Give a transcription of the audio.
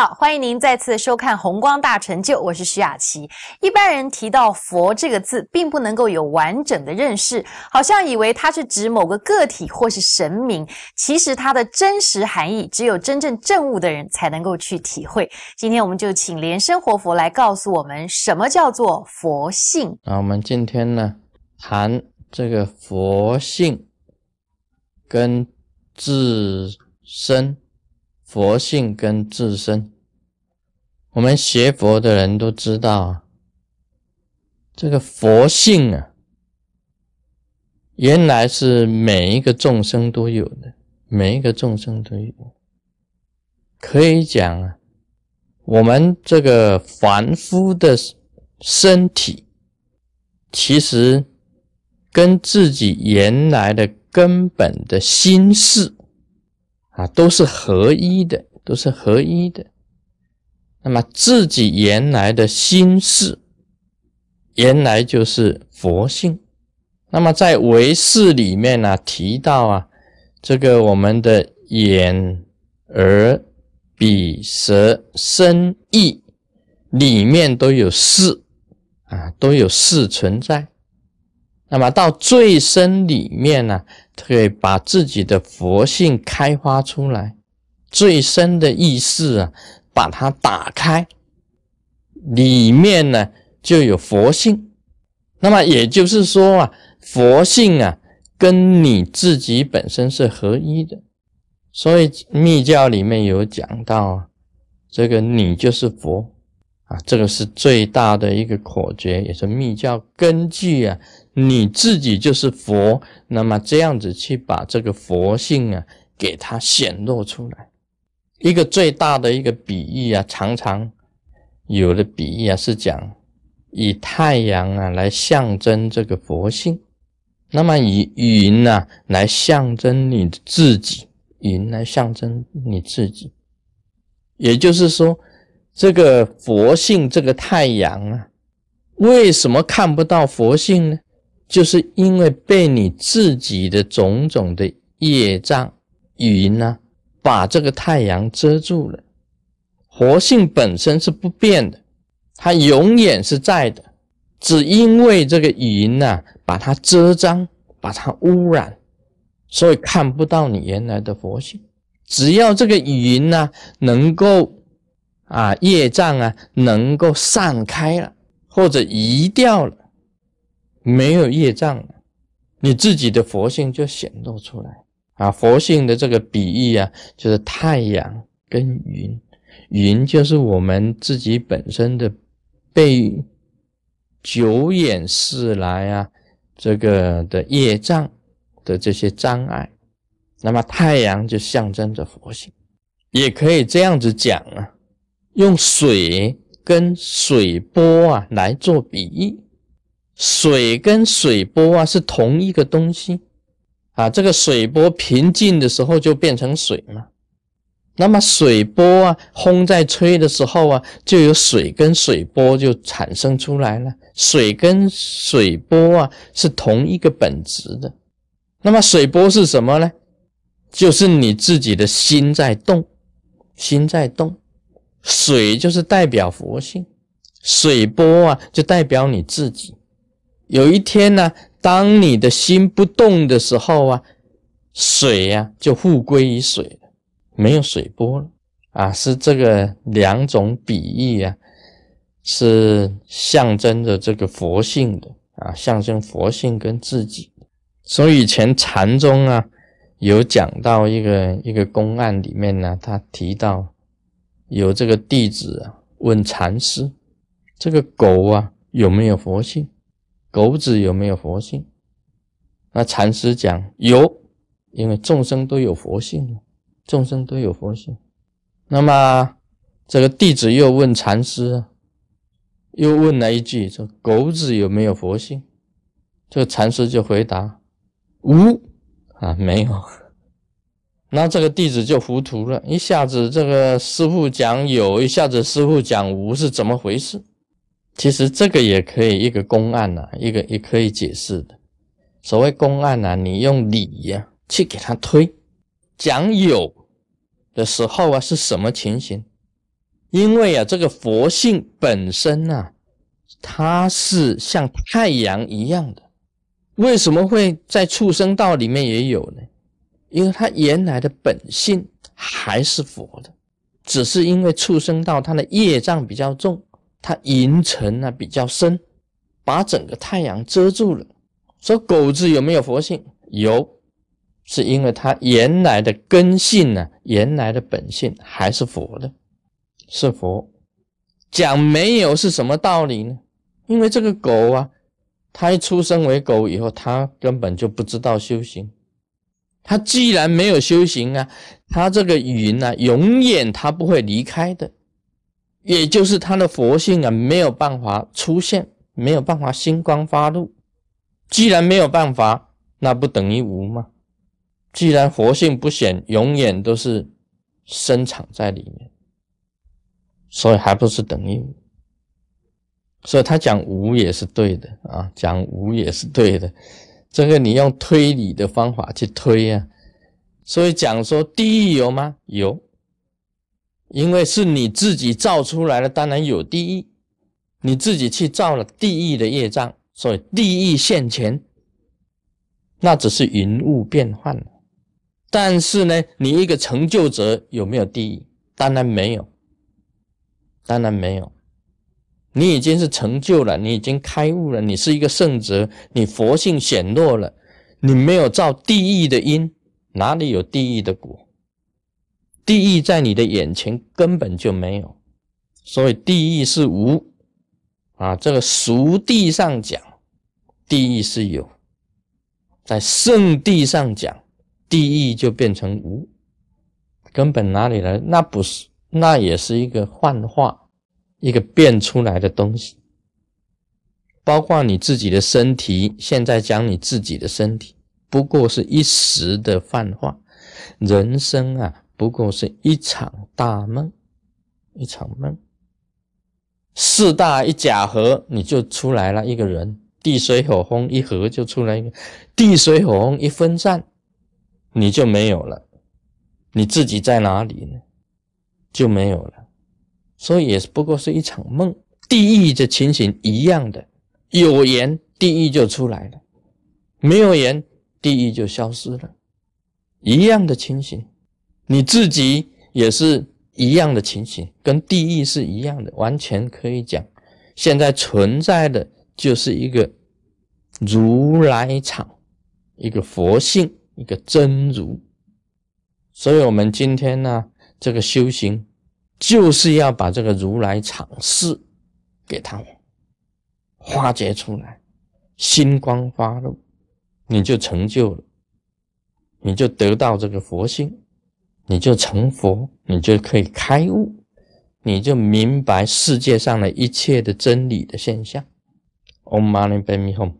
好，欢迎您再次收看《红光大成就》，我是徐雅琪。一般人提到“佛”这个字，并不能够有完整的认识，好像以为它是指某个个体或是神明。其实它的真实含义，只有真正证悟的人才能够去体会。今天我们就请莲生活佛来告诉我们，什么叫做佛性。啊，我们今天呢，谈这个佛性跟自身。佛性跟自身，我们学佛的人都知道啊，这个佛性啊，原来是每一个众生都有的，每一个众生都有。可以讲啊，我们这个凡夫的身体，其实跟自己原来的根本的心事。啊，都是合一的，都是合一的。那么自己原来的心事，原来就是佛性。那么在唯识里面呢，提到啊，这个我们的眼、耳、鼻、舌、身、意里面都有事啊，都有事存在。那么到最深里面呢，可以把自己的佛性开发出来，最深的意识啊，把它打开，里面呢就有佛性。那么也就是说啊，佛性啊跟你自己本身是合一的。所以密教里面有讲到啊，这个你就是佛啊，这个是最大的一个口诀，也是密教根据啊。你自己就是佛，那么这样子去把这个佛性啊，给它显露出来。一个最大的一个比喻啊，常常有的比喻啊，是讲以太阳啊来象征这个佛性，那么以云呐来象征你自己，云来象征你自己。也就是说，这个佛性，这个太阳啊，为什么看不到佛性呢？就是因为被你自己的种种的业障云呢，把这个太阳遮住了。活性本身是不变的，它永远是在的，只因为这个云呐，把它遮脏，把它污染，所以看不到你原来的佛性。只要这个云呢，能够啊业障啊能够散开了，或者移掉了。没有业障，你自己的佛性就显露出来啊！佛性的这个比喻啊，就是太阳跟云，云就是我们自己本身的被久远世来啊这个的业障的这些障碍，那么太阳就象征着佛性，也可以这样子讲啊，用水跟水波啊来做比喻。水跟水波啊是同一个东西啊，这个水波平静的时候就变成水嘛，那么水波啊风在吹的时候啊，就有水跟水波就产生出来了。水跟水波啊是同一个本质的，那么水波是什么呢？就是你自己的心在动，心在动，水就是代表佛性，水波啊就代表你自己。有一天呢，当你的心不动的时候啊，水呀就复归于水了，没有水波了啊。是这个两种比喻啊，是象征着这个佛性的啊，象征佛性跟自己。所以以前禅宗啊有讲到一个一个公案里面呢，他提到有这个弟子啊问禅师，这个狗啊有没有佛性？狗子有没有佛性？那禅师讲有，因为众生都有佛性众生都有佛性。那么这个弟子又问禅师，又问了一句：说狗子有没有佛性？这个禅师就回答无啊，没有。那这个弟子就糊涂了，一下子这个师傅讲有，一下子师傅讲无，是怎么回事？其实这个也可以一个公案呐，一个也可以解释的。所谓公案呐，你用理呀去给他推，讲有的时候啊是什么情形？因为啊，这个佛性本身啊，它是像太阳一样的。为什么会在畜生道里面也有呢？因为它原来的本性还是佛的，只是因为畜生道它的业障比较重，它云层啊比较深，把整个太阳遮住了。说狗子有没有佛性？有，是因为它原来的根性呢，原来的本性还是佛的，是佛。讲没有是什么道理呢？因为这个狗啊，它一出生为狗以后，它根本就不知道修行。它既然没有修行啊，它这个云啊，永远它不会离开的，也就是它的佛性啊，没有办法出现，没有办法星光发露。既然没有办法，那不等于无吗？既然佛性不显，永远都是生藏在里面，所以还不是等于无。所以他讲无也是对的啊，讲无也是对的。这个你用推理的方法去推呀，所以讲说地狱有吗？有，因为是你自己造出来的，当然有地狱。你自己去造了地狱的业障。所以地狱现前，那只是云雾变幻。但是呢，你一个成就者有没有地狱？当然没有，当然没有。你已经是成就了，你已经开悟了，你是一个圣者，你佛性显露了，你没有造地狱的因，哪里有地狱的果？地狱在你的眼前根本就没有，所以地狱是无啊。这个俗地上讲。地狱是有，在圣地上讲，地狱就变成无，根本哪里来？那不是，那也是一个幻化，一个变出来的东西。包括你自己的身体，现在讲你自己的身体，不过是一时的幻化。人生啊，不过是一场大梦，一场梦。四大一假合，你就出来了一个人。地水火风一合就出来一个，地水火风一分散，你就没有了。你自己在哪里呢？就没有了。所以也不过是一场梦。地狱的情形一样的，有缘地狱就出来了，没有缘地狱就消失了，一样的情形。你自己也是一样的情形，跟地狱是一样的，完全可以讲。现在存在的。就是一个如来场，一个佛性，一个真如。所以，我们今天呢，这个修行就是要把这个如来场事给它化解出来，星光发露，你就成就了，你就得到这个佛性，你就成佛，你就可以开悟，你就明白世界上的一切的真理的现象。Om Mani Padme Hum